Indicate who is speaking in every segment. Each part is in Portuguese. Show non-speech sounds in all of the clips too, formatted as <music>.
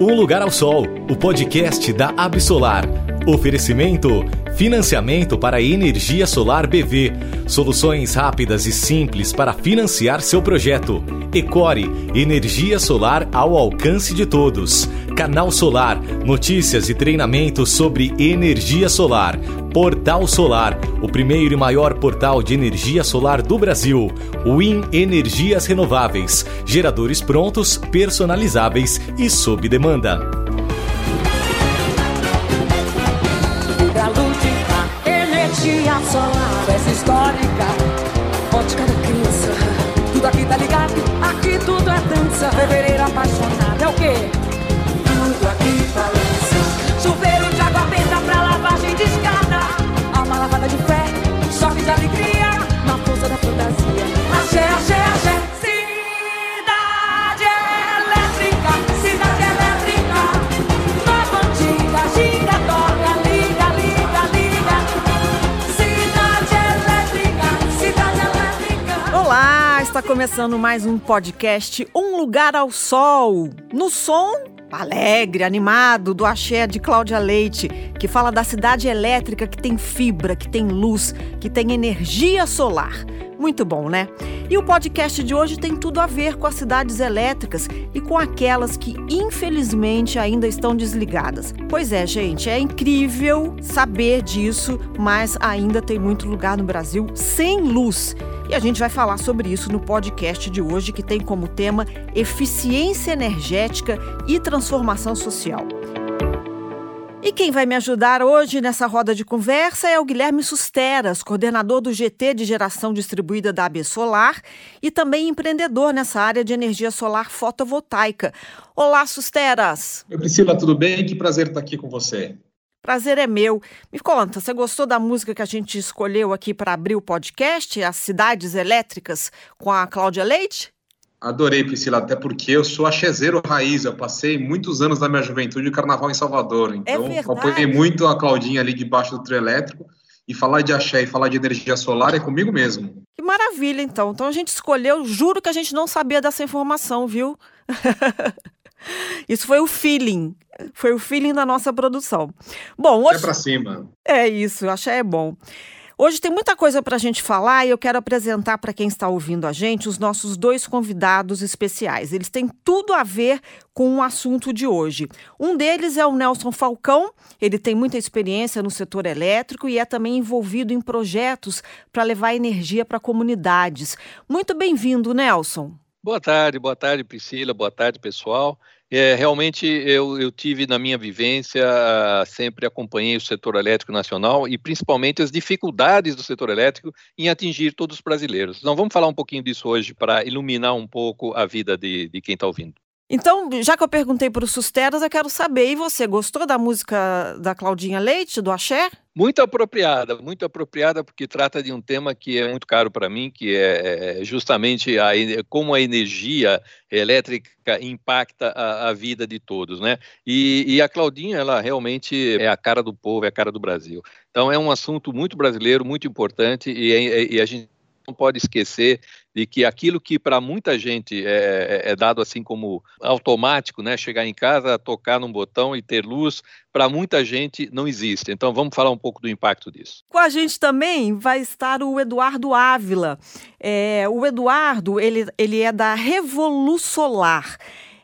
Speaker 1: Um Lugar ao Sol, o podcast da Absolar. Oferecimento: financiamento para energia solar BV. Soluções rápidas e simples para financiar seu projeto. Ecore, energia solar ao alcance de todos. Canal Solar, notícias e treinamentos sobre energia solar. Portal Solar, o primeiro e maior portal de energia solar do Brasil. Win Energias Renováveis, geradores prontos, personalizáveis e sob demanda.
Speaker 2: Essa histórica, ótica da criança. Tudo aqui tá ligado, aqui tudo é dança. Fevereiro apaixonado é o quê?
Speaker 3: Está começando mais um podcast Um Lugar ao Sol. No som alegre, animado do Axé de Cláudia Leite, que fala da cidade elétrica que tem fibra, que tem luz, que tem energia solar. Muito bom, né? E o podcast de hoje tem tudo a ver com as cidades elétricas e com aquelas que infelizmente ainda estão desligadas. Pois é, gente, é incrível saber disso, mas ainda tem muito lugar no Brasil sem luz. E a gente vai falar sobre isso no podcast de hoje, que tem como tema eficiência energética e transformação social. E quem vai me ajudar hoje nessa roda de conversa é o Guilherme Susteras, coordenador do GT de Geração Distribuída da AB Solar e também empreendedor nessa área de energia solar fotovoltaica. Olá, Susteras!
Speaker 4: Oi, Priscila, tudo bem? Que prazer estar aqui com você.
Speaker 3: Prazer é meu. Me conta, você gostou da música que a gente escolheu aqui para abrir o podcast, As Cidades Elétricas, com a Cláudia Leite?
Speaker 4: Adorei, Priscila, até porque eu sou achezeiro raiz. Eu passei muitos anos da minha juventude de carnaval em Salvador. Então,
Speaker 3: é
Speaker 4: apoiei muito a Claudinha ali debaixo do trio elétrico. E falar de axé e falar de energia solar é comigo mesmo.
Speaker 3: Que maravilha, então. Então a gente escolheu, juro que a gente não sabia dessa informação, viu? <laughs> Isso foi o feeling. Foi o feeling da nossa produção. Bom, hoje.
Speaker 4: É pra cima.
Speaker 3: É isso, axé é bom. Hoje tem muita coisa para a gente falar e eu quero apresentar para quem está ouvindo a gente os nossos dois convidados especiais. Eles têm tudo a ver com o assunto de hoje. Um deles é o Nelson Falcão, ele tem muita experiência no setor elétrico e é também envolvido em projetos para levar energia para comunidades. Muito bem-vindo, Nelson.
Speaker 5: Boa tarde, boa tarde, Priscila, boa tarde, pessoal. É, realmente eu, eu, tive na minha vivência, sempre acompanhei o setor elétrico nacional e principalmente as dificuldades do setor elétrico em atingir todos os brasileiros. Então vamos falar um pouquinho disso hoje para iluminar um pouco a vida de, de quem está ouvindo.
Speaker 3: Então, já que eu perguntei para os Susteras, eu quero saber, e você, gostou da música da Claudinha Leite, do Axé?
Speaker 5: Muito apropriada, muito apropriada, porque trata de um tema que é muito caro para mim, que é justamente a, como a energia elétrica impacta a, a vida de todos, né? E, e, a Claudinha, ela realmente é a cara do povo, é a cara do Brasil. Então, é um assunto muito brasileiro, muito importante, e, e a gente não pode esquecer de que aquilo que para muita gente é, é, dado assim como automático, né, chegar em casa, tocar num botão e ter luz, para muita gente não existe. Então vamos falar um pouco do impacto disso.
Speaker 3: Com a gente também vai estar o Eduardo Ávila. É, o Eduardo ele, ele é da Revolusolar.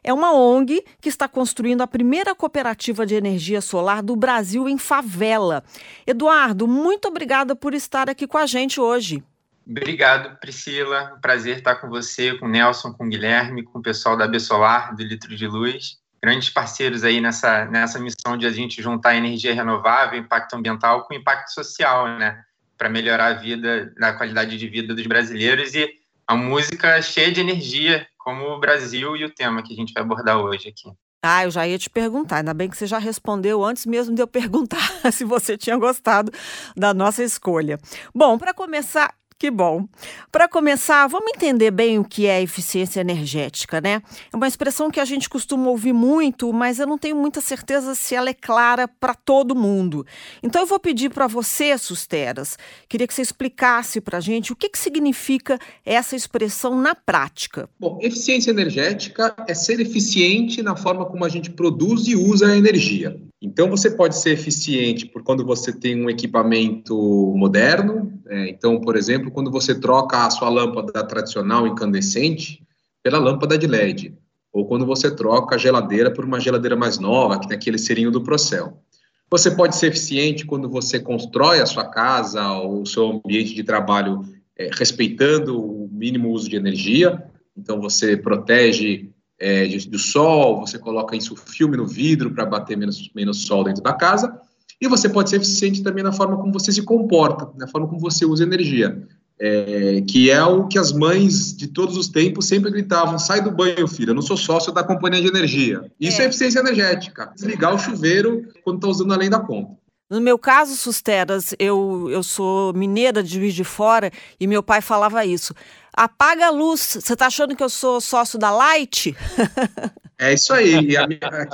Speaker 3: É uma ONG que está construindo a primeira cooperativa de energia solar do Brasil em favela. Eduardo, muito obrigada por estar aqui com a gente hoje.
Speaker 6: Obrigado, Priscila. Prazer estar com você, com o Nelson, com o Guilherme, com o pessoal da Bessolar, do Litro de Luz. Grandes parceiros aí nessa, nessa missão de a gente juntar energia renovável, impacto ambiental com impacto social, né? Para melhorar a vida, a qualidade de vida dos brasileiros e a música cheia de energia, como o Brasil e o tema que a gente vai abordar hoje aqui.
Speaker 3: Ah, eu já ia te perguntar, ainda bem que você já respondeu antes mesmo de eu <laughs> perguntar se você tinha gostado da nossa escolha. Bom, para começar, Que bom. Para começar, vamos entender bem o que é eficiência energética, né? É uma expressão que a gente costuma ouvir muito, mas eu não tenho muita certeza se ela é clara para todo mundo. Então eu vou pedir para você, Susteras, queria que você explicasse para a gente o que, que significa essa expressão na prática.
Speaker 4: Bom, eficiência energética é ser eficiente na forma como a gente produz e usa a energia. Então, você pode ser eficiente por quando você tem um equipamento moderno. É, então, por exemplo, quando você troca a sua lâmpada tradicional incandescente pela lâmpada de LED. Ou quando você troca a geladeira por uma geladeira mais nova, que tem aquele serinho do Procel. Você pode ser eficiente quando você constrói a sua casa ou o seu ambiente de trabalho é, respeitando o mínimo uso de energia. Então, você protege é, do sol, você coloca isso filme no vidro para bater menos, menos sol dentro da casa, e você pode ser eficiente também na forma como você se comporta, na forma como você usa energia, é, que é o que as mães de todos os tempos sempre gritavam: sai do banho, filha, eu não sou sócio da companhia de energia. Isso é, é eficiência energética, desligar o chuveiro quando está usando além da conta.
Speaker 3: No meu caso, Susteras, eu, eu sou mineira de Juiz de Fora e meu pai falava isso. Apaga a luz. Você está achando que eu sou sócio da Light? <laughs>
Speaker 4: É isso aí. Minha,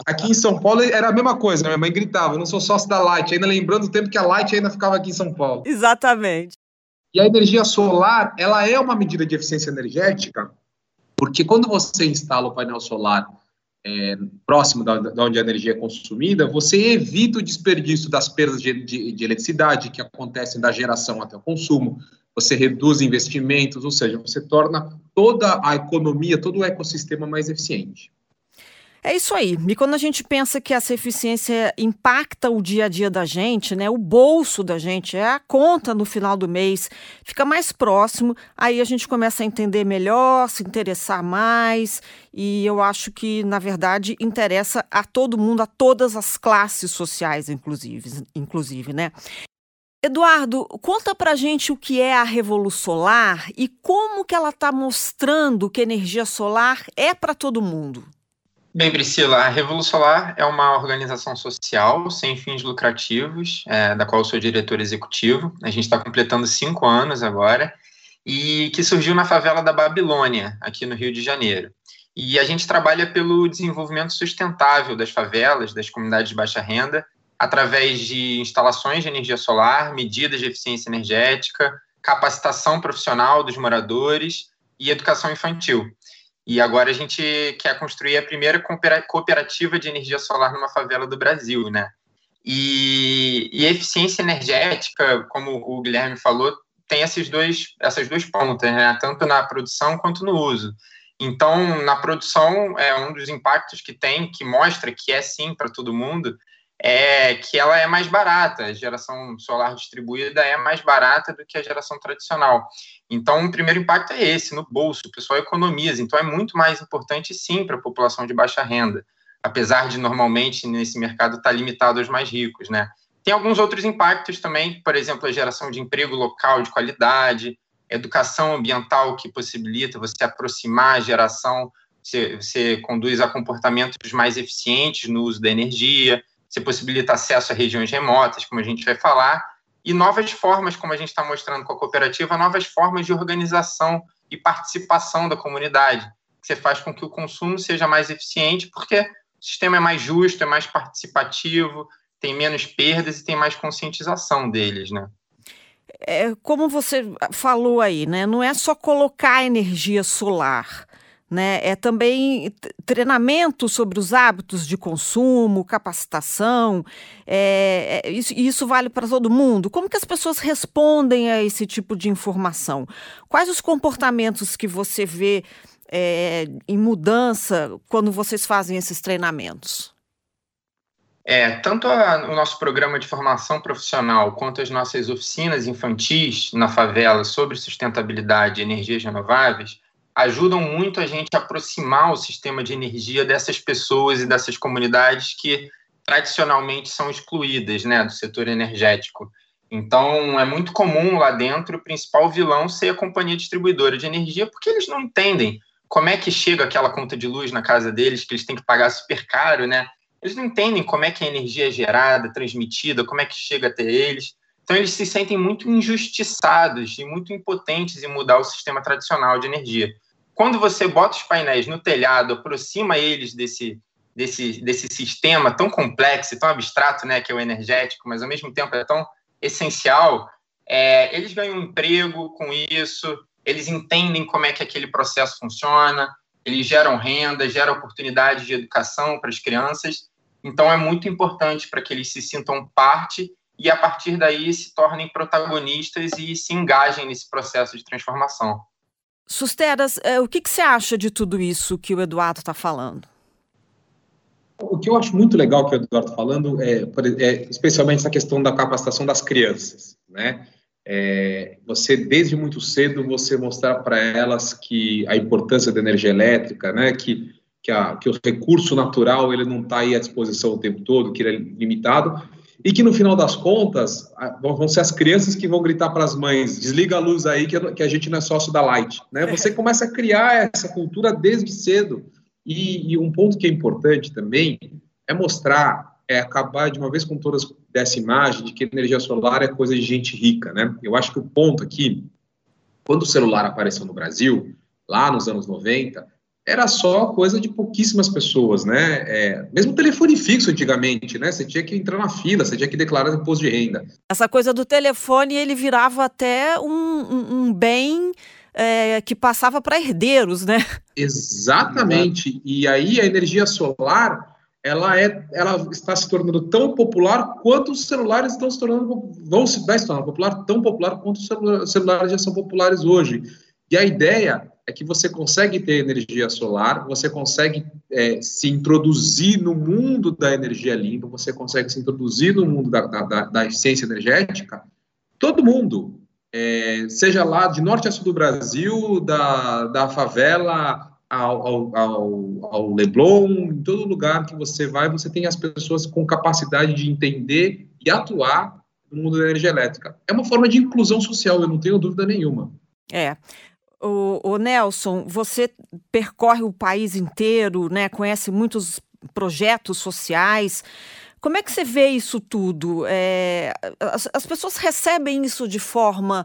Speaker 4: aqui em São Paulo era a mesma coisa. Minha mãe gritava: não sou sócio da Light. Ainda lembrando o tempo que a Light ainda ficava aqui em São Paulo.
Speaker 3: Exatamente.
Speaker 4: E a energia solar, ela é uma medida de eficiência energética, porque quando você instala o painel solar é, próximo da, da, onde a energia é consumida, você evita o desperdício das perdas de, de, de, eletricidade que acontecem da geração até o consumo, você reduz investimentos, ou seja, você torna toda a economia, todo o ecossistema mais eficiente.
Speaker 3: É isso aí. E quando a gente pensa que essa eficiência impacta o dia a dia da gente, né, o bolso da gente, é a conta no final do mês, fica mais próximo, aí a gente começa a entender melhor, se interessar mais, e eu acho que, na verdade, interessa a todo mundo, a todas as classes sociais, inclusive, inclusive né? Eduardo, conta pra gente o que é a Revolução Solar e como que ela está mostrando que energia solar é para todo mundo.
Speaker 6: Bem, Priscila, a Revolução Solar é uma organização social sem fins lucrativos, é, da qual sou diretor executivo. A gente está completando cinco anos agora, e que surgiu na favela da Babilônia, aqui no Rio de Janeiro. E a gente trabalha pelo desenvolvimento sustentável das favelas, das comunidades de baixa renda, através de instalações de energia solar, medidas de eficiência energética, capacitação profissional dos moradores e educação infantil. E agora a gente quer construir a primeira cooperativa de energia solar numa favela do Brasil, né? E, e eficiência energética, como o Guilherme falou, tem esses dois, essas duas pontas, né? Tanto na produção quanto no uso. Então, na produção, é um dos impactos que tem, que mostra que é sim para todo mundo, é que ela é mais barata. A geração solar distribuída é mais barata do que a geração tradicional. Então, o primeiro impacto é esse, no bolso, o pessoal economiza. Então, é muito mais importante, sim, para a população de baixa renda, apesar de normalmente nesse mercado estar tá limitado aos mais ricos, né? Tem alguns outros impactos também, por exemplo, a geração de emprego local de qualidade, educação ambiental que possibilita você aproximar a geração, você, você conduz a comportamentos mais eficientes no uso da energia, você possibilita acesso a regiões remotas, como a gente vai falar, e novas formas, como a gente está mostrando com a cooperativa, novas formas de organização e participação da comunidade, você faz com que o consumo seja mais eficiente, porque o sistema é mais justo, é mais participativo, tem menos perdas e tem mais conscientização deles, né?
Speaker 3: É, como você falou aí, né? Não é só colocar energia solar né? É também treinamento sobre os hábitos de consumo, capacitação. É, é, isso, isso vale para todo mundo. Como que as pessoas respondem a esse tipo de informação? Quais os comportamentos que você vê é, em mudança quando vocês fazem esses treinamentos?
Speaker 6: É, tanto a, o nosso programa de formação profissional quanto as nossas oficinas infantis na favela sobre sustentabilidade e energias renováveis ajudam muito a gente a aproximar o sistema de energia dessas pessoas e dessas comunidades que tradicionalmente são excluídas né, do setor energético. Então, é muito comum lá dentro o principal vilão ser a companhia distribuidora de energia, porque eles não entendem como é que chega aquela conta de luz na casa deles, que eles têm que pagar super caro, né? Eles não entendem como é que a energia é gerada, transmitida, como é que chega até eles. Então, eles se sentem muito injustiçados e muito impotentes em mudar o sistema tradicional de energia. Quando você bota os painéis no telhado, aproxima eles desse, desse, desse sistema tão complexo e tão abstrato, né, que é o energético, mas ao mesmo tempo é tão essencial, é, eles ganham emprego com isso, eles entendem como é que aquele processo funciona, eles geram renda, geram oportunidades de educação para as crianças. Então, é muito importante para que eles se sintam parte e, a partir daí, se tornem protagonistas e se engajem nesse processo de transformação.
Speaker 3: Susteras, é, o que, que você acha de tudo isso que o Eduardo está falando?
Speaker 4: O que eu acho muito legal que o Eduardo está falando é, é, especialmente essa questão da capacitação das crianças, né? É, você desde muito cedo você mostrar para elas que a importância da energia elétrica, né? Que que, a, que o recurso natural ele não está aí à disposição o tempo todo, que ele é limitado e que no final das contas vão ser as crianças que vão gritar para as mães: desliga a luz aí que, a gente não é sócio da Light. Né? Você começa a criar essa cultura desde cedo. E, e, um ponto que é importante também é mostrar, é acabar de uma vez com todas dessa imagem de que energia solar é coisa de gente rica. Né? Eu acho que o ponto aqui, quando o celular apareceu no Brasil, lá nos anos 90, era só coisa de pouquíssimas pessoas, né? É, mesmo telefone fixo antigamente, né? Você tinha que entrar na fila, você tinha que declarar imposto de renda.
Speaker 3: Essa coisa do telefone, ele virava até um, um, um bem é, que passava para herdeiros, né?
Speaker 4: Exatamente. E aí a energia solar, ela é, ela está se tornando tão popular quanto os celulares estão se tornando, vão se, vai se tornar popular, tão popular quanto os celulares já são populares hoje. E a ideia é que você consegue ter energia solar, você consegue é, se introduzir no mundo da energia limpa, você consegue se introduzir no mundo da, da, da eficiência energética, todo mundo, é, seja lá de norte a sul do Brasil, da, da favela ao, ao, ao, ao Leblon, em todo lugar que você vai, você tem as pessoas com capacidade de entender e atuar no mundo da energia elétrica. É uma forma de inclusão social, eu não tenho dúvida nenhuma.
Speaker 3: É. O, o, Nelson, você percorre o país inteiro, né? Conhece muitos projetos sociais. Como é que você vê isso tudo? É, as, as pessoas recebem isso de forma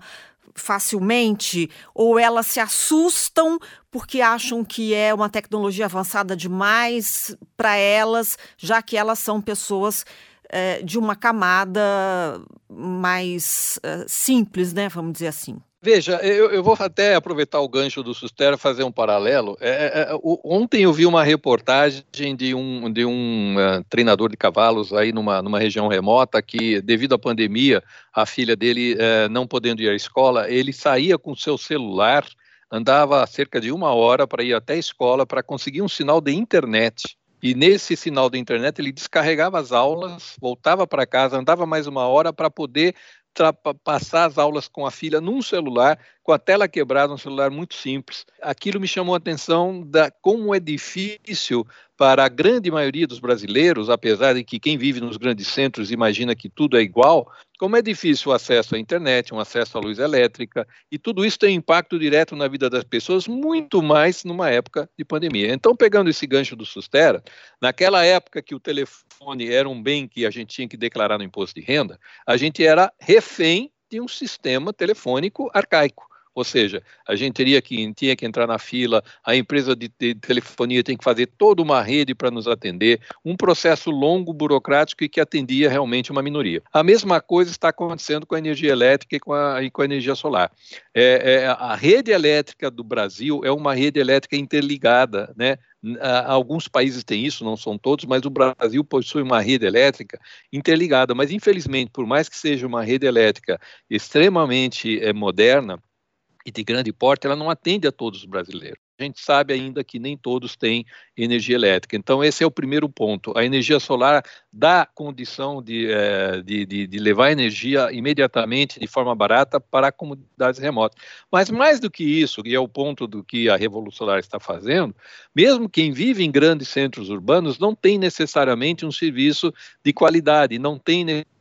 Speaker 3: facilmente ou elas se assustam porque acham que é uma tecnologia avançada demais para elas, já que elas são pessoas é, de uma camada mais é, simples, né? Vamos dizer assim.
Speaker 5: Veja, eu, eu, vou até aproveitar o gancho do Sustera fazer um paralelo. É, é, é ontem eu vi uma reportagem de um, de um uh, treinador de cavalos aí numa, numa região remota que, devido à pandemia, a filha dele uh, não podendo ir à escola, ele saía com seu celular, andava cerca de uma hora para ir até a escola para conseguir um sinal de internet. E nesse sinal de internet ele descarregava as aulas, voltava para casa, andava mais uma hora para poder passar as aulas com a filha num celular, com a tela quebrada, um celular muito simples. Aquilo me chamou a atenção da como é difícil para a grande maioria dos brasileiros, apesar de que quem vive nos grandes centros imagina que tudo é igual, como é difícil o acesso à internet, um acesso à luz elétrica, e tudo isso tem impacto direto na vida das pessoas, muito mais numa época de pandemia. Então, pegando esse gancho do Sustera, naquela época que o telefone era um bem que a gente tinha que declarar no imposto de renda, a gente era refém de um sistema telefônico arcaico. Ou seja, a gente teria que, tinha que entrar na fila, a empresa de, de telefonia tem que fazer toda uma rede para nos atender, um processo longo, burocrático e que atendia realmente uma minoria. A mesma coisa está acontecendo com a energia elétrica e com a, e com a energia solar. É, é, a rede elétrica do Brasil é uma rede elétrica interligada, né? Alguns países têm isso, não são todos, mas o Brasil possui uma rede elétrica interligada. Mas, infelizmente, por mais que seja uma rede elétrica extremamente é, moderna, e de grande porte, ela não atende a todos os brasileiros. A gente sabe ainda que nem todos têm energia elétrica. Então, esse é o primeiro ponto. A energia solar dá condição de, é, de, de, de, levar energia imediatamente, de forma barata, para comunidades remotas. Mas, mais do que isso, e é o ponto do que a Revolução Solar está fazendo, mesmo quem vive em grandes centros urbanos não tem necessariamente um serviço de qualidade, não tem necessariamente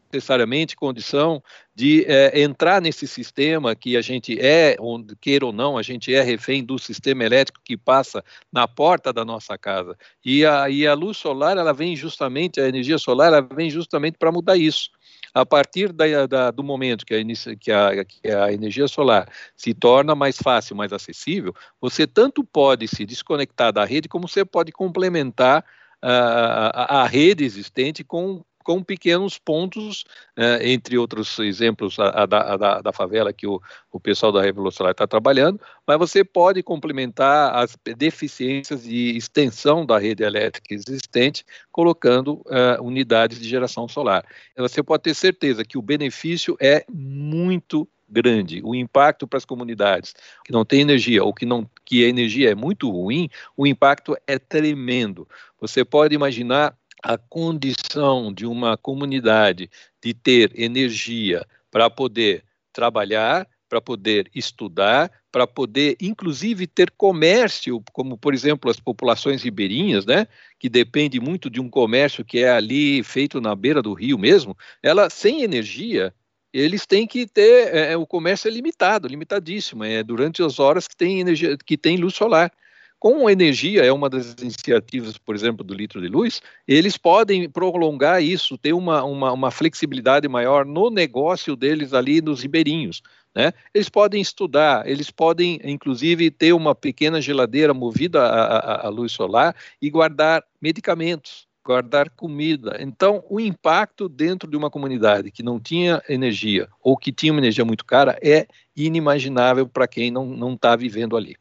Speaker 5: condição de é, entrar nesse sistema que a gente é, onde queira ou não, a gente é refém do sistema elétrico que passa na porta da nossa casa. E a, e a luz solar, ela vem justamente, a energia solar, ela vem justamente para mudar isso. a partir da, da, do momento que a, que, a, que a energia solar se torna mais fácil, mais acessível, você tanto pode se desconectar da rede, como você pode complementar a, a, rede existente com com pequenos pontos, eh, entre outros exemplos, a, a, da, da, favela que o, o pessoal da Revolução Solar está trabalhando, mas você pode complementar as deficiências de extensão da rede elétrica existente, colocando uh, unidades de geração solar. Você pode ter certeza que o benefício é muito grande, o impacto para as comunidades que não têm energia ou que não que a energia é muito ruim, o impacto é tremendo. Você pode imaginar a condição de uma comunidade de ter energia para poder trabalhar, para poder estudar, para poder, inclusive, ter comércio, como, por exemplo, as populações ribeirinhas, né, que depende muito de um comércio que é ali feito na beira do rio mesmo, ela, sem energia, eles têm que ter, é, é o comércio é limitado, limitadíssimo, é durante as horas que tem energia, que tem luz solar com energia, é uma das iniciativas, por exemplo, do litro de luz, eles podem prolongar isso, ter uma, uma, uma flexibilidade maior no negócio deles ali nos ribeirinhos. Né? Eles podem estudar, eles podem, inclusive, ter uma pequena geladeira movida à, à luz solar e guardar medicamentos, guardar comida. Então, o impacto dentro de uma comunidade que não tinha energia ou que tinha uma energia muito cara é inimaginável para quem não está vivendo ali.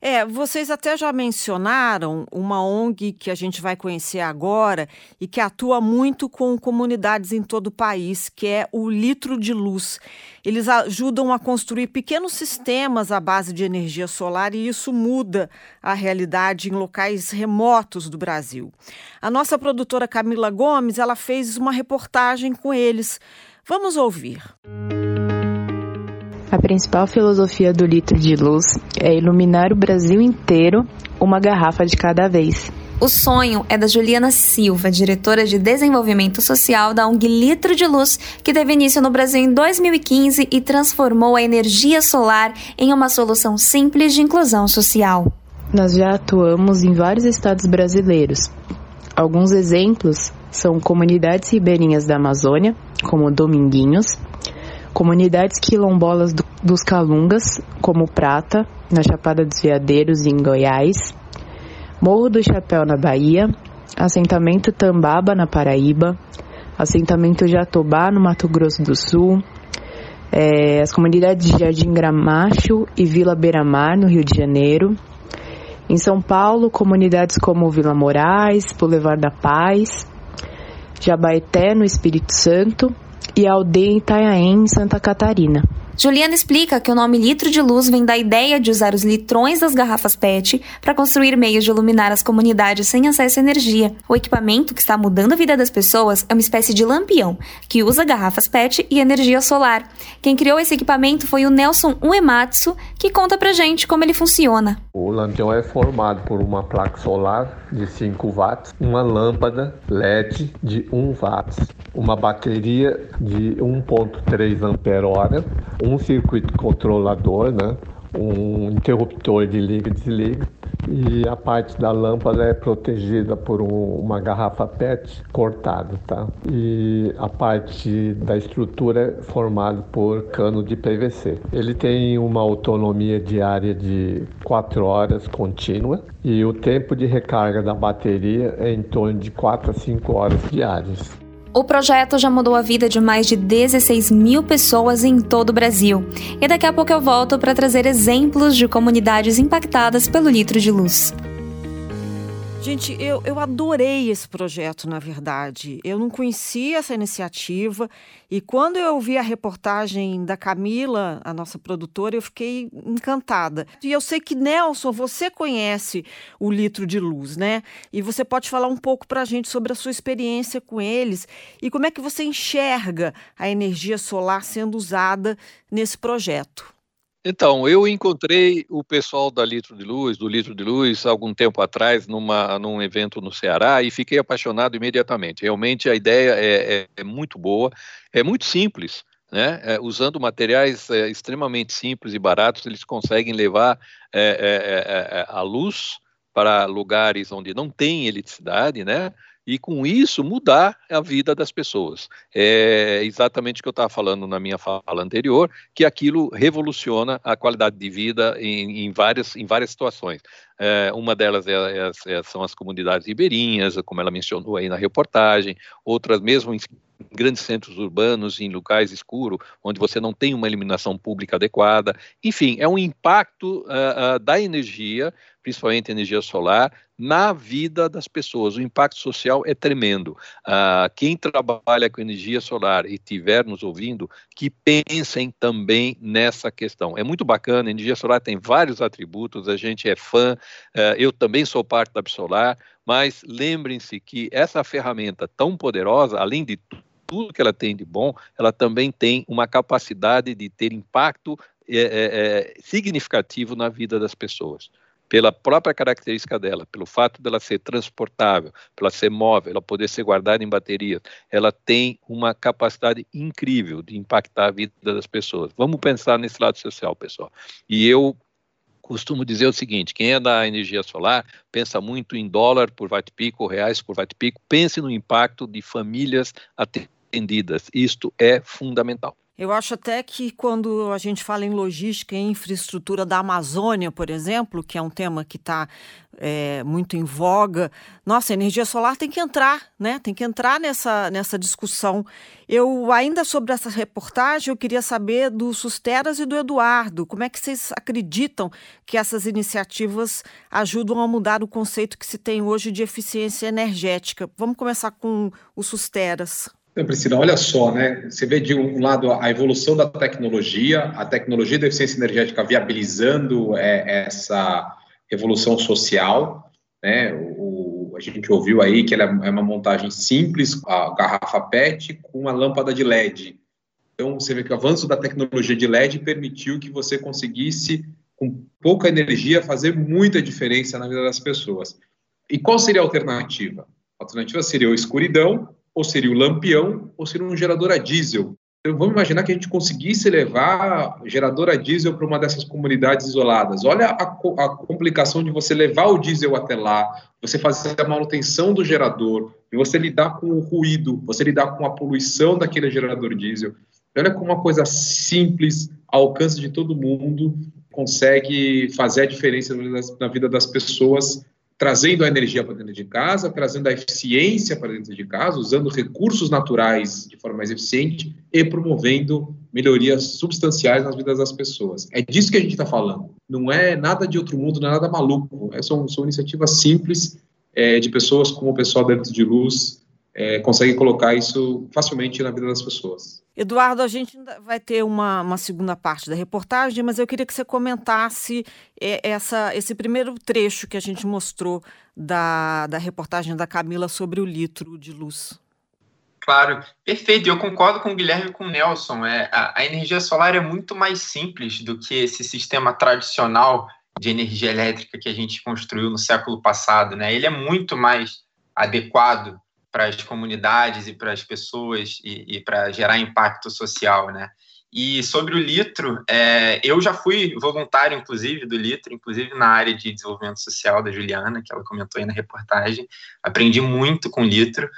Speaker 3: É, vocês até já mencionaram uma ONG que a gente vai conhecer agora e que atua muito com comunidades em todo o país, que é o Litro de Luz. Eles ajudam a construir pequenos sistemas à base de energia solar e isso muda a realidade em locais remotos do Brasil. A nossa produtora Camila Gomes, ela fez uma reportagem com eles. Vamos ouvir. Música
Speaker 7: a principal filosofia do litro de luz é iluminar o Brasil inteiro, uma garrafa de cada vez.
Speaker 8: O sonho é da Juliana Silva, diretora de desenvolvimento social da ONG Litro de Luz, que teve início no Brasil em 2015 e transformou a energia solar em uma solução simples de inclusão social.
Speaker 7: Nós já atuamos em vários estados brasileiros. Alguns exemplos são comunidades ribeirinhas da Amazônia, como Dominguinhos, Comunidades quilombolas do, dos Calungas, como Prata, na Chapada dos Veadeiros, em Goiás, Morro do Chapéu, na Bahia, assentamento Tambaba, na Paraíba, assentamento Jatobá, no Mato Grosso do Sul, é, as comunidades de Jardim Gramacho e Vila Beira-Mar, no Rio de Janeiro. Em São Paulo, comunidades como Vila Moraes, Boulevard da Paz, Jabaeté, no Espírito Santo, e a aldeia Itanhaém, em Santa Catarina.
Speaker 8: Juliana explica que o nome litro de luz vem da ideia de usar os litrões das garrafas PET para construir meios de iluminar as comunidades sem acesso à energia. O equipamento que está mudando a vida das pessoas é uma espécie de lampião, que usa garrafas PET e energia solar. Quem criou esse equipamento foi o Nelson Uematsu, que conta pra gente como ele funciona.
Speaker 9: O lampião é formado por uma placa solar de 5 watts, uma lâmpada LED de 1 watts, uma bateria de 1.3 ampere-hora, um circuito controlador, né? um interruptor de liga e desliga e a parte da lâmpada é protegida por um, uma garrafa PET cortada, tá? E a parte da estrutura é formada por cano de PVC. Ele tem uma autonomia diária de 4 horas contínua e o tempo de recarga da bateria é em torno de 4 a 5 horas diárias.
Speaker 8: O projeto já mudou a vida de mais de 16 mil pessoas em todo o Brasil. E daqui a pouco eu volto para trazer exemplos de comunidades impactadas pelo litro de luz.
Speaker 3: Gente, eu, eu adorei esse projeto, na verdade. Eu não conhecia essa iniciativa e quando eu vi a reportagem da Camila, a nossa produtora, eu fiquei encantada. E eu sei que, Nelson, você conhece o Litro de Luz, né? E você pode falar um pouco para a gente sobre a sua experiência com eles e como é que você enxerga a energia solar sendo usada nesse projeto.
Speaker 5: Então, eu encontrei o pessoal da Litro de Luz, do Litro de Luz, algum tempo atrás, numa, num evento no Ceará, e fiquei apaixonado imediatamente. Realmente a ideia é, é, é muito boa, é muito simples. Né? É, usando materiais é, extremamente simples e baratos, eles conseguem levar é, é, a luz para lugares onde não tem eletricidade, né? E com isso mudar a vida das pessoas. É exatamente o que eu estava falando na minha fala anterior, que aquilo revoluciona a qualidade de vida em, em várias, em várias situações. É, uma delas é, é, é são as comunidades ribeirinhas, como ela mencionou aí na reportagem, outras mesmo em grandes centros urbanos, em locais escuros, onde você não tem uma iluminação pública adequada. Enfim, é um impacto uh, uh, da energia, principalmente energia solar, na vida das pessoas. O impacto social é tremendo. Uh, quem trabalha com energia solar e estiver nos ouvindo, que pensem também nessa questão. É muito bacana, a energia solar tem vários atributos, a gente é fã, eu também sou parte da Absolar, mas lembrem-se que essa ferramenta tão poderosa, além de tudo que ela tem de bom, ela também tem uma capacidade de ter impacto é, é, é, significativo na vida das pessoas. Pela própria característica dela, pelo fato dela ser transportável, pela ser móvel, ela poder ser guardada em baterias, ela tem uma capacidade incrível de impactar a vida das pessoas. Vamos pensar nesse lado social, pessoal. E eu costumo dizer o seguinte: quem é da energia solar pensa muito em dólar por watt-pico, reais por watt-pico, pense no impacto de famílias atendidas. Isto é fundamental.
Speaker 3: Eu acho até que quando a gente fala em logística e infraestrutura da Amazônia, por exemplo, que é um tema que está é, muito em voga, nossa, a energia solar tem que entrar, né? Tem que entrar nessa, nessa discussão. Eu, ainda sobre essa reportagem, eu queria saber do Susteras e do Eduardo. Como é que vocês acreditam que essas iniciativas ajudam a mudar o conceito que se tem hoje de eficiência energética? Vamos começar com o Susteras.
Speaker 4: Então, Priscila, olha só, né? Você vê de um lado a evolução da tecnologia, a tecnologia da eficiência energética viabilizando é, essa revolução social, né? O, a gente ouviu aí que ela é uma montagem simples, a garrafa PET com uma lâmpada de LED. Então, você vê que o avanço da tecnologia de LED permitiu que você conseguisse, com pouca energia, fazer muita diferença na vida das pessoas. E qual seria a alternativa? A alternativa seria a escuridão, ou seria o lampião, ou seria um gerador a diesel. Então, vamos imaginar que a gente conseguisse levar gerador a diesel para uma dessas comunidades isoladas. Olha a, a, complicação de você levar o diesel até lá, você fazer a manutenção do gerador, você lidar com o ruído, você lidar com a poluição daquele gerador diesel. Olha como uma coisa simples, ao alcance de todo mundo, consegue fazer a diferença na vida das pessoas trazendo a energia para dentro de casa, trazendo a eficiência para dentro de casa, usando recursos naturais de forma mais eficiente e promovendo melhorias substanciais nas vidas das pessoas. É disso que a gente está falando. Não é nada de outro mundo, não é nada maluco. É, são, iniciativas simples é, de pessoas como o pessoal dentro de luz é, consegue colocar isso facilmente na vida das pessoas.
Speaker 3: Eduardo, a gente vai ter uma, uma, segunda parte da reportagem, mas eu queria que você comentasse é, essa, esse primeiro trecho que a gente mostrou da, da reportagem da Camila sobre o litro de luz.
Speaker 6: Claro, perfeito. Eu concordo com o Guilherme e com o Nelson. É, a, a energia solar é muito mais simples do que esse sistema tradicional de energia elétrica que a gente construiu no século passado. Né? Ele é muito mais adequado para as comunidades e para as pessoas e, e para gerar impacto social, né? E sobre o Litro, é, eu já fui voluntário, inclusive, do Litro, inclusive na área de desenvolvimento social da Juliana, que ela comentou aí na reportagem. Aprendi muito com o Litro.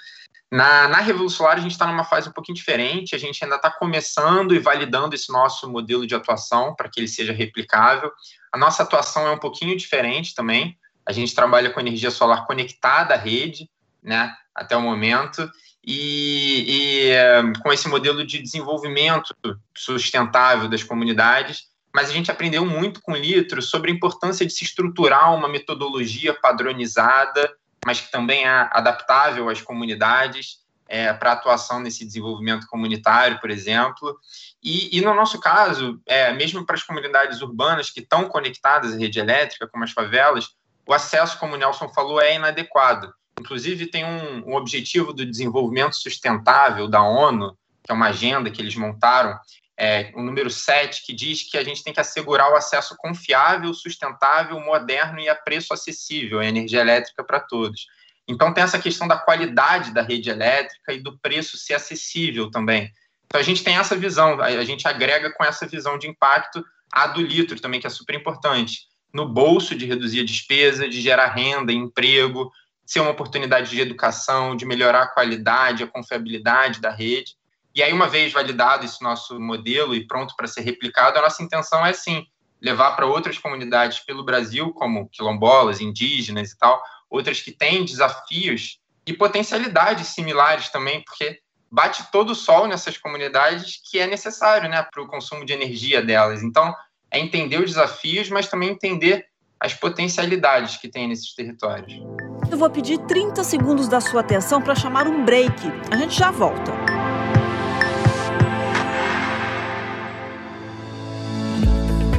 Speaker 6: Na, na Revolucionária, a gente está numa fase um pouquinho diferente, a gente ainda está começando e validando esse nosso modelo de atuação para que ele seja replicável. A nossa atuação é um pouquinho diferente também. A gente trabalha com energia solar conectada à rede, né? Até o momento, e, e com esse modelo de desenvolvimento sustentável das comunidades. Mas a gente aprendeu muito com o Litro sobre a importância de se estruturar uma metodologia padronizada, mas que também é adaptável às comunidades, é, para atuação nesse desenvolvimento comunitário, por exemplo. E, e no nosso caso, é, mesmo para as comunidades urbanas que estão conectadas à rede elétrica, como as favelas, o acesso, como o Nelson falou, é inadequado. Inclusive, tem um, um objetivo do desenvolvimento sustentável da ONU, que é uma agenda que eles montaram, é, o número 7, que diz que a gente tem que assegurar o acesso confiável, sustentável, moderno e a preço acessível à energia elétrica para todos. Então, tem essa questão da qualidade da rede elétrica e do preço ser acessível também. Então, a gente tem essa visão, a gente agrega com essa visão de impacto a do litro também, que é super importante, no bolso de reduzir a despesa, de gerar renda, emprego, ser uma oportunidade de educação, de melhorar a qualidade, a confiabilidade da rede. E aí, uma vez validado esse nosso modelo e pronto para ser replicado, a nossa intenção é, sim, levar para outras comunidades pelo Brasil, como quilombolas, indígenas e tal, outras que têm desafios e potencialidades similares também, porque bate todo o sol nessas comunidades que é necessário né, para o consumo de energia delas. Então, é entender os desafios, mas também entender as potencialidades que tem nesses territórios.
Speaker 3: Eu vou pedir 30 segundos da sua atenção para chamar um break. A gente já volta.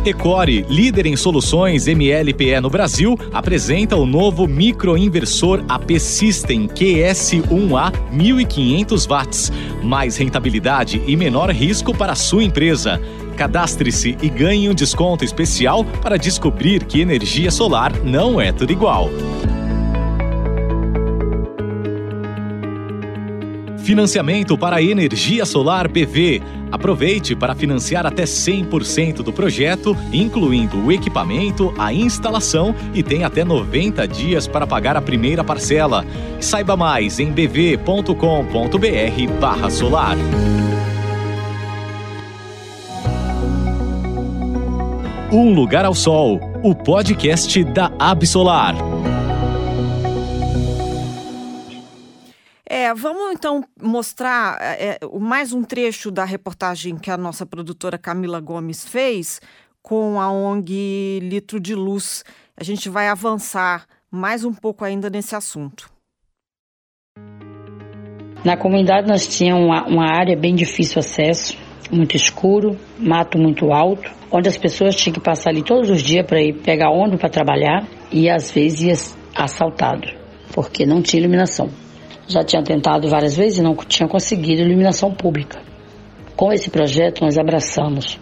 Speaker 1: Ecore, líder em soluções MLPE no Brasil, apresenta o novo microinversor AP System QS1A 1500 watts. Mais rentabilidade e menor risco para a sua empresa. Cadastre-se e ganhe um desconto especial para descobrir que energia solar não é tudo igual. Financiamento para energia solar PV. Aproveite para financiar até 100% do projeto, incluindo o equipamento, a instalação e tem até 90 dias para pagar a primeira parcela. Saiba mais em bv.com.br/solar. Um lugar ao sol, o podcast da Absolar.
Speaker 3: É, vamos então mostrar é, mais um trecho da reportagem que a nossa produtora Camila Gomes fez com a ONG Litro de Luz. A gente vai avançar mais um pouco ainda nesse assunto.
Speaker 10: Na comunidade nós tínhamos uma, uma área bem difícil acesso, muito escuro, mato muito alto, onde as pessoas tinham que passar ali todos os dias para ir pegar ônibus para trabalhar e às vezes ia assaltado, porque não tinha iluminação. Já tinha tentado várias vezes e não tinha conseguido iluminação pública. Com esse projeto, nós abraçamos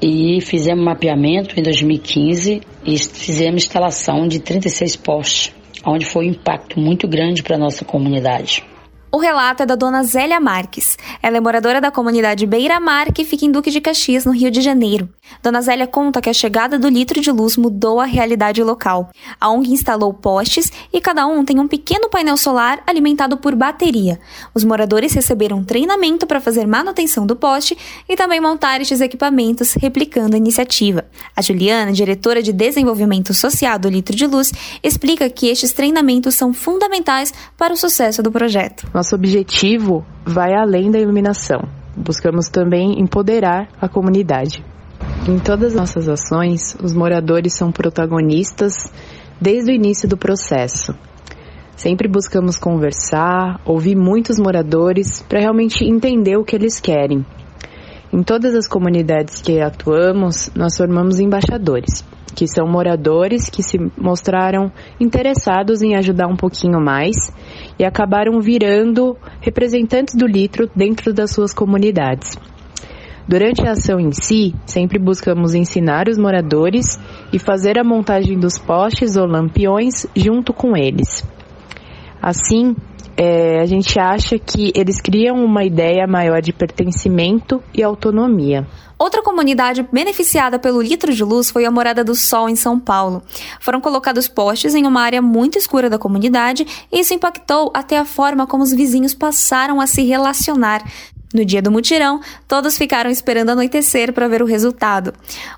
Speaker 10: e fizemos mapeamento em 2015 e fizemos instalação de 36 postes, onde foi um impacto muito grande para a nossa comunidade.
Speaker 8: O relato é da dona Zélia Marques. Ela é moradora da comunidade Beira Mar, que fica em Duque de Caxias, no Rio de Janeiro. Dona Zélia conta que a chegada do litro de luz mudou a realidade local. A ONG instalou postes e cada um tem um pequeno painel solar alimentado por bateria. Os moradores receberam treinamento para fazer manutenção do poste e também montar estes equipamentos, replicando a iniciativa. A Juliana, diretora de desenvolvimento social do litro de luz, explica que estes treinamentos são fundamentais para o sucesso do projeto.
Speaker 7: Nosso objetivo vai além da iluminação. Buscamos também empoderar a comunidade. Em todas as nossas ações, os moradores são protagonistas desde o início do processo. Sempre buscamos conversar, ouvir muitos moradores para realmente entender o que eles querem. Em todas as comunidades que atuamos, nós formamos embaixadores, que são moradores que se mostraram interessados em ajudar um pouquinho mais e acabaram virando representantes do litro dentro das suas comunidades. Durante a ação em si, sempre buscamos ensinar os moradores e fazer a montagem dos postes ou lampiões junto com eles. Assim, é, a gente acha que eles criam uma ideia maior de pertencimento e autonomia.
Speaker 8: Outra comunidade beneficiada pelo litro de luz foi a Morada do Sol, em São Paulo. Foram colocados postes em uma área muito escura da comunidade e isso impactou até a forma como os vizinhos passaram a se relacionar. No dia do mutirão, todos ficaram esperando anoitecer para ver o resultado.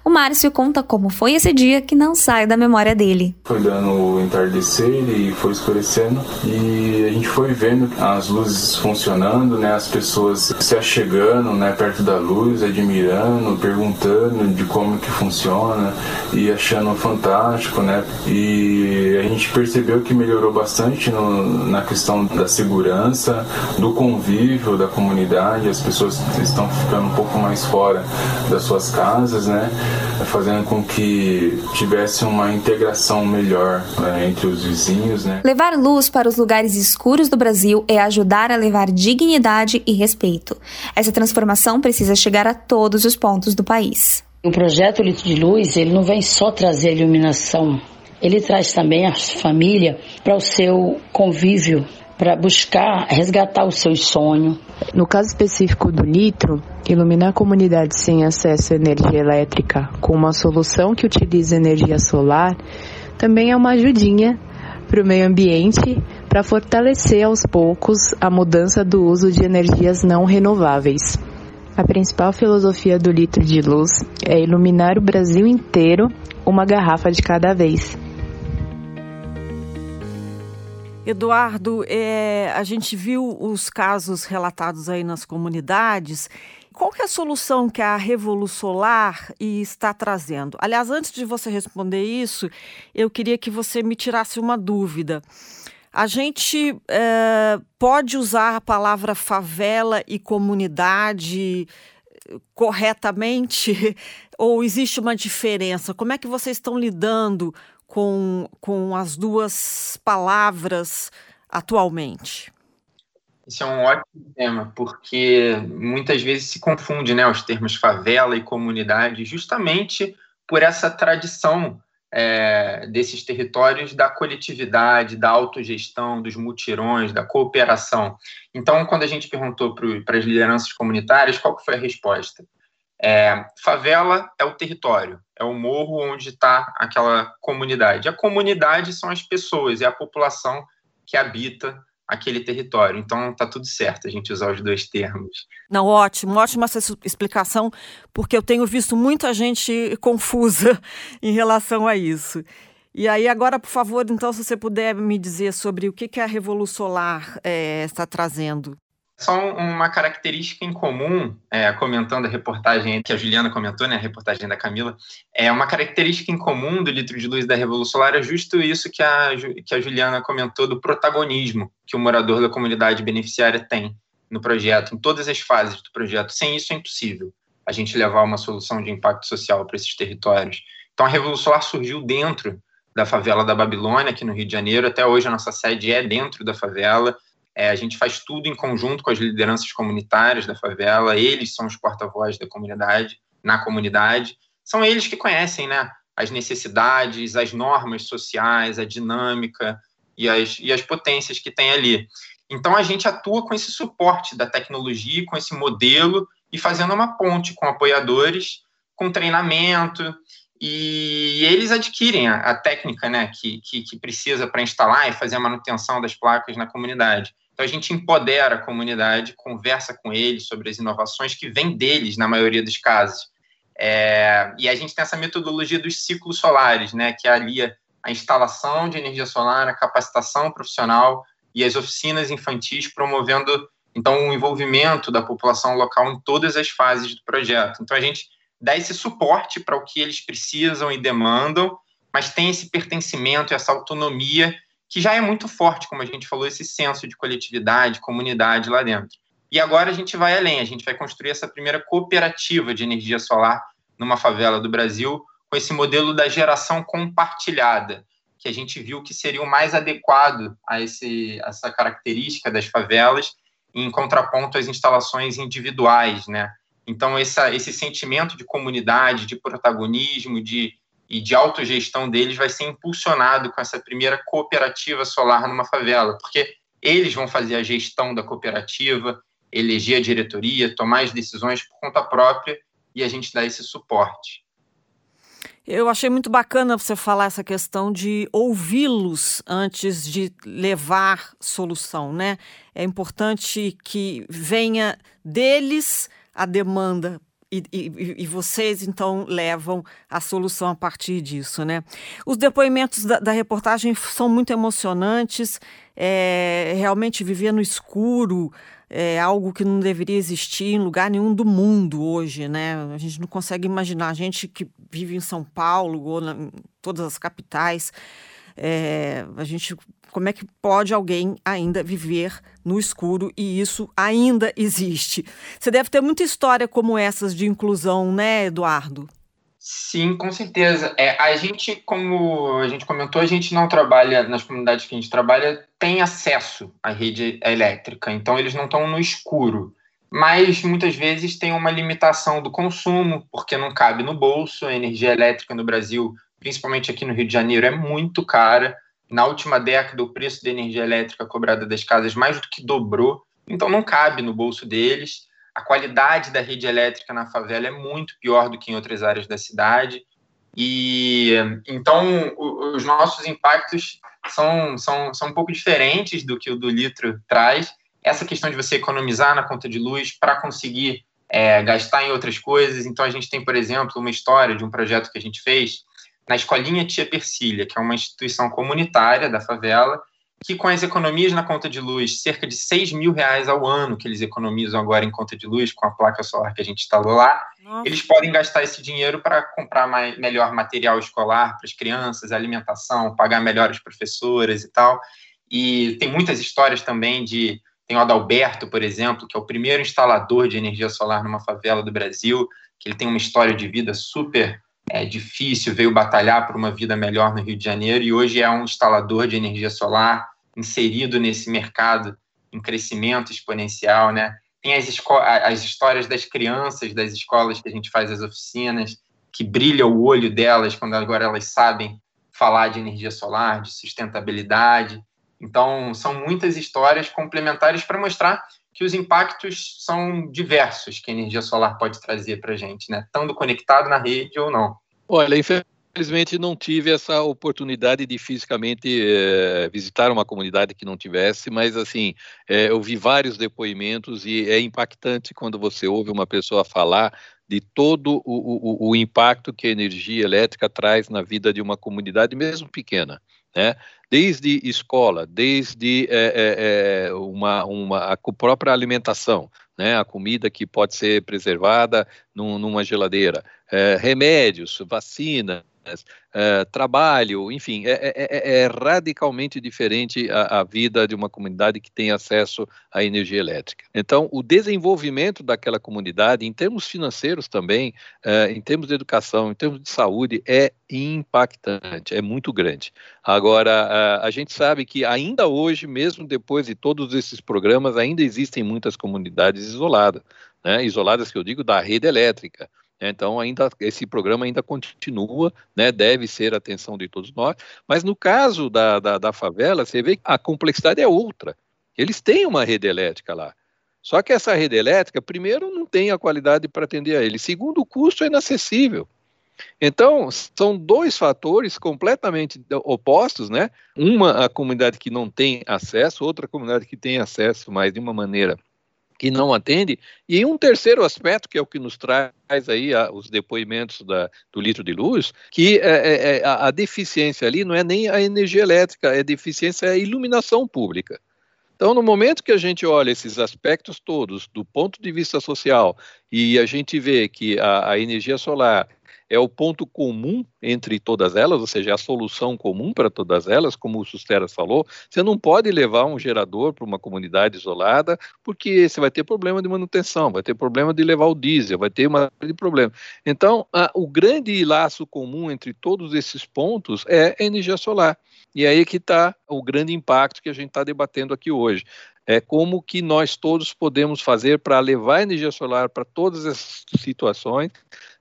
Speaker 8: O Márcio conta como foi esse dia que não sai da memória dele.
Speaker 11: Foi dando o entardecer e foi escurecendo e a gente foi vendo as luzes funcionando, né, as pessoas se achegando, né, perto da luz, admirando, perguntando de como que funciona e achando fantástico, né? E a gente percebeu que melhorou bastante no, na questão da segurança, do convívio da comunidade as pessoas estão ficando um pouco mais fora das suas casas, né? Fazendo com que tivesse uma integração melhor né, entre os vizinhos, né?
Speaker 8: Levar luz para os lugares escuros do Brasil é ajudar a levar dignidade e respeito. Essa transformação precisa chegar a todos os pontos do país.
Speaker 10: O projeto Litro de Luz, ele não vem só trazer iluminação, ele traz também a família para o seu convívio para buscar resgatar o seu sonho.
Speaker 7: No caso específico do litro, iluminar comunidades sem acesso à energia elétrica com uma solução que utiliza energia solar também é uma ajudinha para o meio ambiente para fortalecer aos poucos a mudança do uso de energias não renováveis. A principal filosofia do litro de luz é iluminar o Brasil inteiro uma garrafa de cada vez.
Speaker 3: Eduardo, é, a gente viu os casos relatados aí nas comunidades. Qual que é a solução que a Revolusolar está trazendo? Aliás, antes de você responder isso, eu queria que você me tirasse uma dúvida. A gente é, pode usar a palavra favela e comunidade corretamente <laughs> ou existe uma diferença? Como é que vocês estão lidando com, com as duas palavras atualmente?
Speaker 6: Isso é um ótimo tema, porque muitas vezes se confunde né, os termos favela e comunidade, justamente por essa tradição é, desses territórios da coletividade, da autogestão, dos mutirões, da cooperação. Então, quando a gente perguntou para as lideranças comunitárias, qual foi a resposta? É, favela é o território, é o morro onde está aquela comunidade. A comunidade são as pessoas, é a população que habita aquele território. Então tá tudo certo a gente usar os dois termos.
Speaker 3: Não, ótimo, ótima essa explicação, porque eu tenho visto muita gente <laughs> confusa <laughs> em relação a isso. E aí, agora, por favor, então, se você puder me dizer sobre o que, que a Revolução Solar é, está trazendo.
Speaker 6: Só uma característica em comum, é, comentando a reportagem que a Juliana comentou, né, a reportagem da Camila, é uma característica em comum do litro de luz da Revolução Solar é justo isso que a, que a Juliana comentou do protagonismo que o morador da comunidade beneficiária tem no projeto, em todas as fases do projeto. Sem isso é impossível a gente levar uma solução de impacto social para esses territórios. Então a Revolução Solar surgiu dentro da favela da Babilônia, aqui no Rio de Janeiro. Até hoje a nossa sede é dentro da favela é, a gente faz tudo em conjunto com as lideranças comunitárias da favela, eles são os porta-voz da comunidade, na comunidade. São eles que conhecem né, as necessidades, as normas sociais, a dinâmica e as, e as potências que tem ali. Então, a gente atua com esse suporte da tecnologia, com esse modelo e fazendo uma ponte com apoiadores, com treinamento, e eles adquirem a, a técnica né, que, que, que precisa para instalar e fazer a manutenção das placas na comunidade. Então, a gente empodera a comunidade, conversa com eles sobre as inovações que vêm deles, na maioria dos casos. É, e a gente tem essa metodologia dos ciclos solares, né, que alia a instalação de energia solar, a capacitação profissional e as oficinas infantis, promovendo, então, o envolvimento da população local em todas as fases do projeto. Então, a gente dá esse suporte para o que eles precisam e demandam, mas tem esse pertencimento, essa autonomia que já é muito forte, como a gente falou, esse senso de coletividade, comunidade lá dentro. E agora a gente vai além, a gente vai construir essa primeira cooperativa de energia solar numa favela do Brasil, com esse modelo da geração compartilhada, que a gente viu que seria o mais adequado a esse, essa característica das favelas, em contraponto às instalações individuais, né? Então, essa, esse sentimento de comunidade, de protagonismo, de e de autogestão deles vai ser impulsionado com essa primeira cooperativa solar numa favela, porque eles vão fazer a gestão da cooperativa, eleger a diretoria, tomar as decisões por conta própria e a gente dá esse suporte.
Speaker 3: Eu achei muito bacana você falar essa questão de ouvi-los antes de levar solução, né? É importante que venha deles a demanda e, e, e, vocês então levam a solução a partir disso, né? Os depoimentos da, da reportagem são muito emocionantes. É, realmente viver no escuro é algo que não deveria existir em lugar nenhum do mundo hoje, né? A gente não consegue imaginar a gente que vive em São Paulo ou na, em todas as capitais. É, a gente como é que pode alguém ainda viver no escuro e isso ainda existe? Você deve ter muita história como essas de inclusão, né, Eduardo?
Speaker 6: Sim, com certeza. É, a gente, como a gente comentou, a gente não trabalha nas comunidades que a gente trabalha, tem acesso à rede elétrica, então eles não estão no escuro. Mas muitas vezes tem uma limitação do consumo, porque não cabe no bolso. A energia elétrica no Brasil, principalmente aqui no Rio de Janeiro, é muito cara. Na última década, o preço da energia elétrica cobrada das casas mais do que dobrou, então não cabe no bolso deles. A qualidade da rede elétrica na favela é muito pior do que em outras áreas da cidade. E então os nossos impactos são, são, são um pouco diferentes do que o do litro traz. Essa questão de você economizar na conta de luz para conseguir é, gastar em outras coisas. Então, a gente tem, por exemplo, uma história de um projeto que a gente fez na Escolinha Tia Persília, que é uma instituição comunitária da favela, que com as economias na conta de luz, cerca de 6 mil reais ao ano que eles economizam agora em conta de luz, com a placa solar que a gente instalou lá, Nossa. eles podem gastar esse dinheiro para comprar mais, melhor material escolar para as crianças, alimentação, pagar melhores professoras e tal. E tem muitas histórias também de. Tem o Adalberto, por exemplo, que é o primeiro instalador de energia solar numa favela do Brasil, que ele tem uma história de vida super é, difícil, veio batalhar por uma vida melhor no Rio de Janeiro e hoje é um instalador de energia solar inserido nesse mercado em crescimento exponencial, né? Tem as, as histórias das crianças das escolas que a gente faz as oficinas, que brilha o olho delas quando agora elas sabem falar de energia solar, de sustentabilidade. Então, são muitas histórias complementares para mostrar que os impactos são diversos que a energia solar pode trazer para a gente, né? Estando conectado na rede ou não.
Speaker 5: Olha, infelizmente não tive essa oportunidade de fisicamente é, visitar uma comunidade que não tivesse, mas assim, é, eu vi vários depoimentos e é impactante quando você ouve uma pessoa falar de todo o, o, o impacto que a energia elétrica traz na vida de uma comunidade, mesmo pequena né? desde escola, desde é, é, uma, uma, a própria alimentação, né? a comida que pode ser preservada num, numa geladeira, é, remédios, vacina, é, trabalho, enfim, é, é, é, é radicalmente diferente a, a, vida de uma comunidade que tem acesso à energia elétrica. Então, o desenvolvimento daquela comunidade, em termos financeiros também, é, em termos de educação, em termos de saúde, é impactante, é muito grande. Agora, a, a gente sabe que ainda hoje, mesmo depois de todos esses programas, ainda existem muitas comunidades isoladas, né, isoladas que eu digo da rede elétrica. Então, ainda esse programa ainda continua, né, deve ser a atenção de todos nós. Mas no caso da, da, da favela, você vê que a complexidade é outra. Eles têm uma rede elétrica lá. Só que essa rede elétrica, primeiro, não tem a qualidade para atender a ele. Segundo, o custo é inacessível. Então, são dois fatores completamente opostos, né? Uma, a comunidade que não tem acesso, outra comunidade que tem acesso, mas de uma maneira que não atende, e um terceiro aspecto, que é o que nos traz aí a, os depoimentos da, do litro de luz, que é, é, é, a, a, deficiência ali não é nem a energia elétrica, é deficiência é a iluminação pública. Então, no momento que a gente olha esses aspectos todos, do ponto de vista social, e a gente vê que a, a energia solar é o ponto comum entre todas elas, ou seja, a solução comum para todas elas, como o Susteras falou. Você não pode levar um gerador para uma comunidade isolada, porque você vai ter problema de manutenção, vai ter problema de levar o diesel, vai ter uma série de problemas. Então, a, o grande laço comum entre todos esses pontos é a energia solar. E aí que está o grande impacto que a gente está debatendo aqui hoje é como que nós todos podemos fazer para levar energia solar para todas essas situações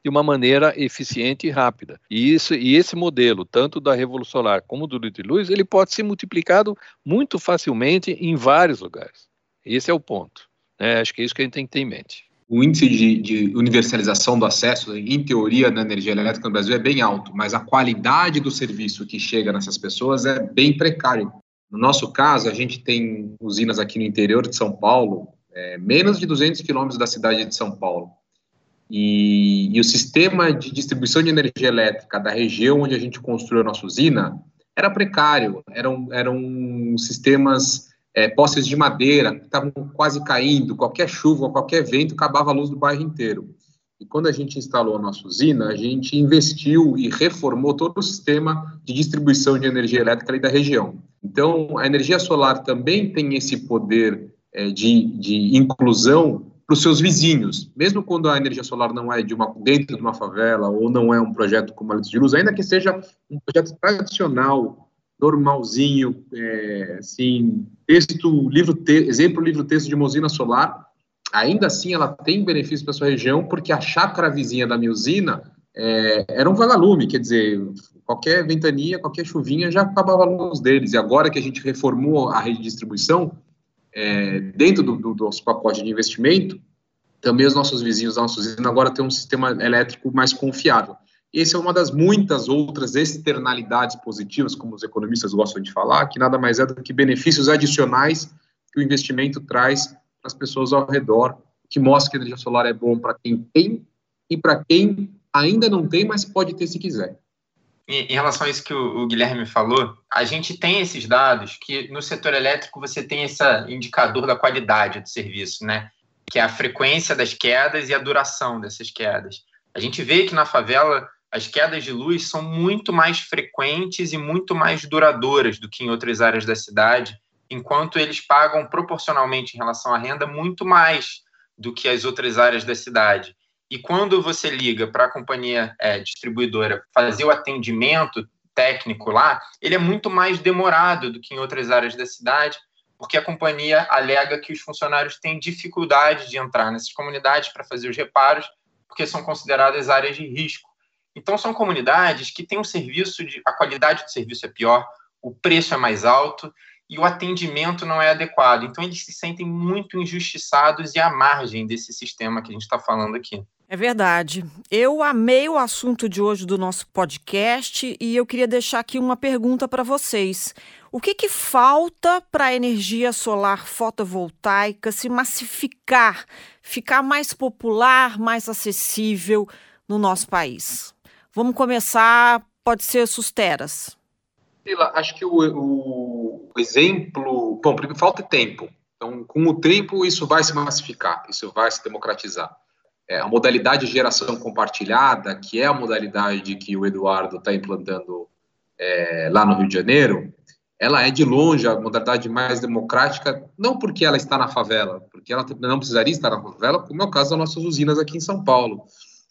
Speaker 5: de uma maneira eficiente e rápida. E, isso, e esse modelo, tanto da Revolução Solar como do de Luz, ele pode ser multiplicado muito facilmente em vários lugares. Esse é o ponto. Né? Acho que é isso que a gente tem que ter em mente.
Speaker 4: O índice de, de universalização do acesso, em teoria, na energia elétrica no Brasil é bem alto, mas a qualidade do serviço que chega nessas pessoas é bem precário. No nosso caso, a gente tem usinas aqui no interior de São Paulo, é, menos de 200 quilômetros da cidade de São Paulo. E, e, o sistema de distribuição de energia elétrica da região onde a gente construiu a nossa usina era precário, eram, eram sistemas é, postes de madeira que estavam quase caindo, qualquer chuva, qualquer vento acabava a luz do bairro inteiro. E quando a gente instalou a nossa usina, a gente investiu e reformou todo o sistema de distribuição de energia elétrica ali da região. Então, a energia solar também tem esse poder é, de, de inclusão para os seus vizinhos, mesmo quando a energia solar não é de uma, dentro de uma favela ou não é um projeto como a Luz de Luz, ainda que seja um projeto tradicional, normalzinho, é, assim, texto, livro, te, exemplo, livro texto de uma solar, ainda assim ela tem benefício para sua região, porque a chácara vizinha da minha usina é, era um vagalume, quer dizer, qualquer ventania, qualquer chuvinha já acabava a luz deles. E agora que a gente reformou a rede de distribuição, é, dentro do, do, nosso pacote de investimento, também os nossos vizinhos da nossa agora têm um sistema elétrico mais confiável. Essa é uma das muitas outras externalidades positivas, como os economistas gostam de falar, que nada mais é do que benefícios adicionais que o investimento traz para as pessoas ao redor, que mostra que a energia solar é bom para quem tem e para quem ainda não tem, mas pode ter se quiser.
Speaker 6: Em relação a isso que o Guilherme falou, a gente tem esses dados que no setor elétrico você tem esse indicador da qualidade do serviço, né? Que é a frequência das quedas e a duração dessas quedas. A gente vê que na favela as quedas de luz são muito mais frequentes e muito mais duradouras do que em outras áreas da cidade, enquanto eles pagam proporcionalmente em relação à renda muito mais do que as outras áreas da cidade. E quando você liga para a companhia é, distribuidora fazer o atendimento técnico lá, ele é muito mais demorado do que em outras áreas da cidade, porque a companhia alega que os funcionários têm dificuldade de entrar nessas comunidades para fazer os reparos, porque são consideradas áreas de risco. Então, são comunidades que têm um serviço, de, a qualidade do serviço é pior, o preço é mais alto e o atendimento não é adequado. Então, eles se sentem muito injustiçados e à margem desse sistema que a gente está falando aqui.
Speaker 3: É verdade. Eu amei o assunto de hoje do nosso podcast e eu queria deixar aqui uma pergunta para vocês. O que, que falta para a energia solar fotovoltaica se massificar, ficar mais popular, mais acessível no nosso país? Vamos começar, pode ser Susteras.
Speaker 4: Acho que o, o exemplo. Bom, falta tempo. Então, com o tempo, isso vai se massificar, isso vai se democratizar. É, a modalidade de geração compartilhada, que é a modalidade que o Eduardo está implantando é, lá no Rio de Janeiro, ela é de longe a modalidade mais democrática, não porque ela está na favela, porque ela não precisaria estar na favela, como é o caso das nossas usinas aqui em São Paulo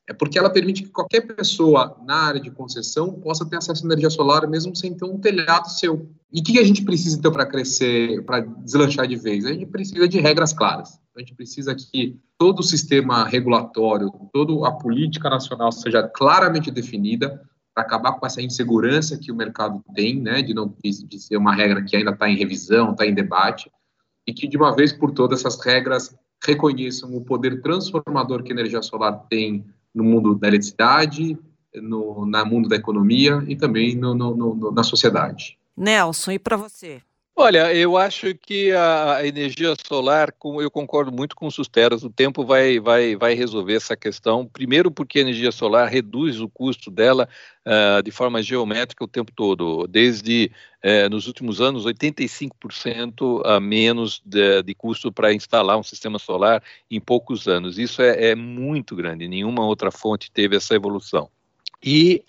Speaker 4: é porque ela permite que qualquer pessoa na área de concessão possa ter acesso à energia solar mesmo sem ter um telhado seu. E o que a gente precisa então para crescer, para deslanchar de vez? A gente precisa de regras claras. A gente precisa que todo o sistema regulatório, toda a política nacional seja claramente definida para acabar com essa insegurança que o mercado tem, né, de não de ser uma regra que ainda está em revisão, está em debate, e que de uma vez por todas essas regras reconheçam o poder transformador que a energia solar tem no mundo da eletricidade, no na mundo da economia e também no, no, no, na sociedade.
Speaker 3: Nelson, e para você?
Speaker 5: Olha, eu acho que a energia solar, eu concordo muito com os Susteras, o tempo vai, vai, vai resolver essa questão. Primeiro, porque a energia solar reduz o custo dela uh, de forma geométrica o tempo todo, desde uh, nos últimos anos 85% a menos de, de custo para instalar um sistema solar em poucos anos. Isso é, é muito grande, nenhuma outra fonte teve essa evolução. E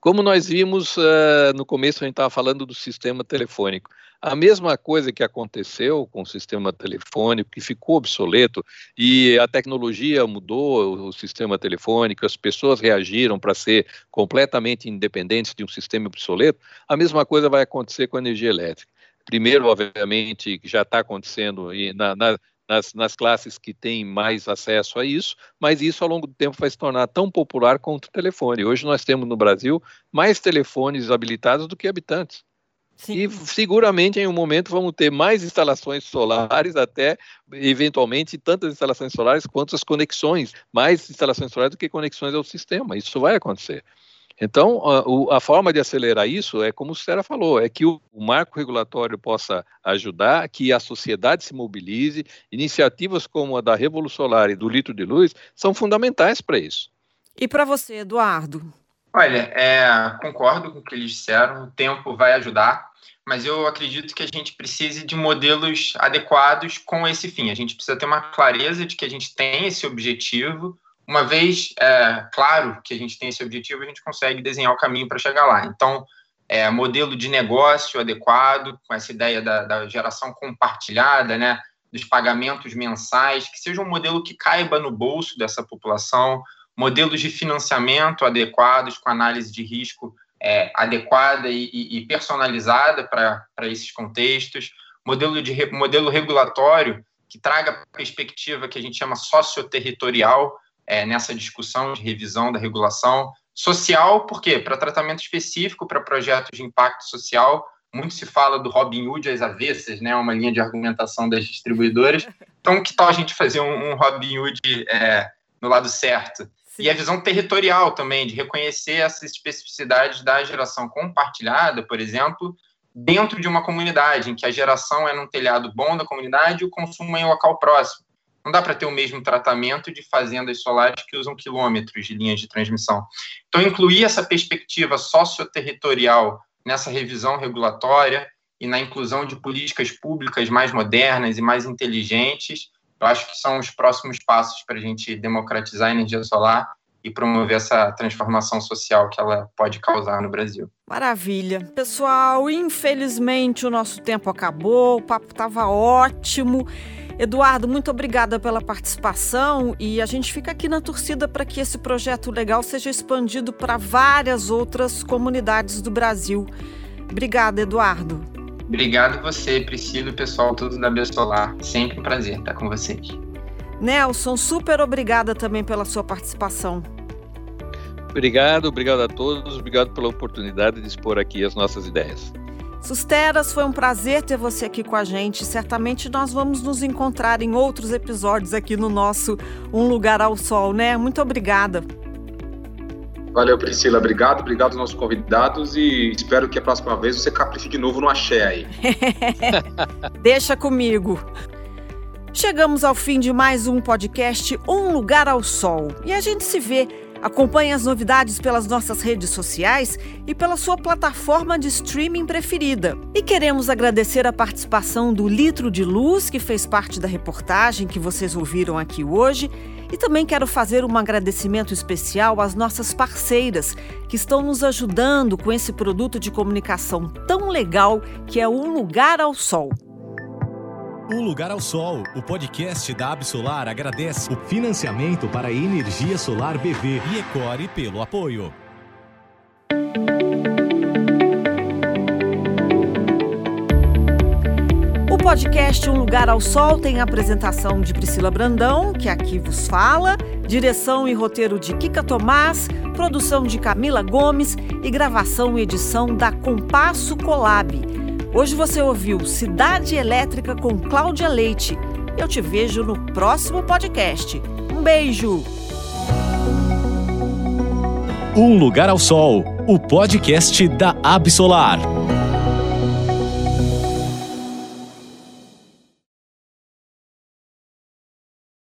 Speaker 5: como nós vimos uh, no começo, a gente estava falando do sistema telefônico. A mesma coisa que aconteceu com o sistema telefônico, que ficou obsoleto, e a tecnologia mudou o sistema telefônico, as pessoas reagiram para ser completamente independentes de um sistema obsoleto, a mesma coisa vai acontecer com a energia elétrica. Primeiro, obviamente, já está acontecendo na, na, nas, nas, classes que têm mais acesso a isso, mas isso ao longo do tempo vai se tornar tão popular quanto o telefone. Hoje nós temos no Brasil mais telefones habilitados do que habitantes. Sim. E seguramente em um momento vamos ter mais instalações solares, até eventualmente tantas instalações solares quanto as conexões, mais instalações solares do que conexões ao sistema. Isso vai acontecer. Então, a, a, forma de acelerar isso é como o Sera falou, é que o, o, marco regulatório possa ajudar, que a sociedade se mobilize. Iniciativas como a da Revolução Solar e do Litro de Luz são fundamentais para isso.
Speaker 3: E para você, Eduardo?
Speaker 6: Olha, é, concordo com o que eles disseram, o tempo vai ajudar mas eu acredito que a gente precise de modelos adequados com esse fim. A gente precisa ter uma clareza de que a gente tem esse objetivo. Uma vez é, claro que a gente tem esse objetivo, a gente consegue desenhar o caminho para chegar lá. Então, é, modelo de negócio adequado, com essa ideia da, da geração compartilhada, né, dos pagamentos mensais, que seja um modelo que caiba no bolso dessa população, modelos de financiamento adequados, com análise de risco é, adequada e, e personalizada para esses contextos, modelo, de, modelo regulatório que traga perspectiva que a gente chama socioterritorial é, nessa discussão de revisão da regulação, social, por quê? Para tratamento específico, para projetos de impacto social, muito se fala do Robin Hood às avessas, né, uma linha de argumentação das distribuidoras. Então, que tal a gente fazer um, um Robin Hood é, no lado certo? E a visão territorial também, de reconhecer essas especificidades da geração compartilhada, por exemplo, dentro de uma comunidade, em que a geração é num telhado bom da comunidade e o consumo é em um local próximo. Não dá para ter o mesmo tratamento de fazendas solares que usam quilômetros de linhas de transmissão. Então, incluir essa perspectiva socioterritorial nessa revisão regulatória e na inclusão de políticas públicas mais modernas e mais inteligentes, eu acho que são os próximos passos para a gente democratizar a energia solar e promover essa transformação social que ela pode causar no Brasil.
Speaker 3: Maravilha. Pessoal, infelizmente o nosso tempo acabou, o papo estava ótimo. Eduardo, muito obrigada pela participação e a gente fica aqui na torcida para que esse projeto legal seja expandido para várias outras comunidades do Brasil. Obrigada, Eduardo.
Speaker 6: Obrigado você, Priscila e o pessoal todo da Biosolar. Sempre um prazer estar com vocês.
Speaker 3: Nelson, super obrigada também pela sua participação.
Speaker 5: Obrigado, obrigado a todos, obrigado pela oportunidade de expor aqui as nossas ideias.
Speaker 3: Susteras, foi um prazer ter você aqui com a gente. Certamente nós vamos nos encontrar em outros episódios aqui no nosso Um Lugar ao Sol, né? Muito obrigada.
Speaker 4: Valeu, Priscila. Obrigado, obrigado aos nossos convidados e espero que a próxima vez você capriche de novo no axé aí. <laughs>
Speaker 3: Deixa comigo. Chegamos ao fim de mais um podcast Um Lugar ao Sol e a gente se vê Acompanhe as novidades pelas nossas redes sociais e pela sua plataforma de streaming preferida. E queremos agradecer a participação do Litro de Luz, que fez parte da reportagem que vocês ouviram aqui hoje. E também quero fazer um agradecimento especial às nossas parceiras que estão nos ajudando com esse produto de comunicação tão legal que é Um Lugar ao Sol.
Speaker 1: Um Lugar ao Sol, o podcast da Absolar agradece o financiamento para a energia solar BV e Ecore pelo apoio.
Speaker 3: O podcast Um Lugar ao Sol tem a apresentação de Priscila Brandão, que aqui vos fala, direção e roteiro de Kika Tomás, produção de Camila Gomes e gravação e edição da Compasso Colab. Hoje você ouviu Cidade Elétrica com Cláudia Leite. Eu te vejo no próximo podcast. Um beijo!
Speaker 1: Um Lugar ao Sol, o podcast da Absolar.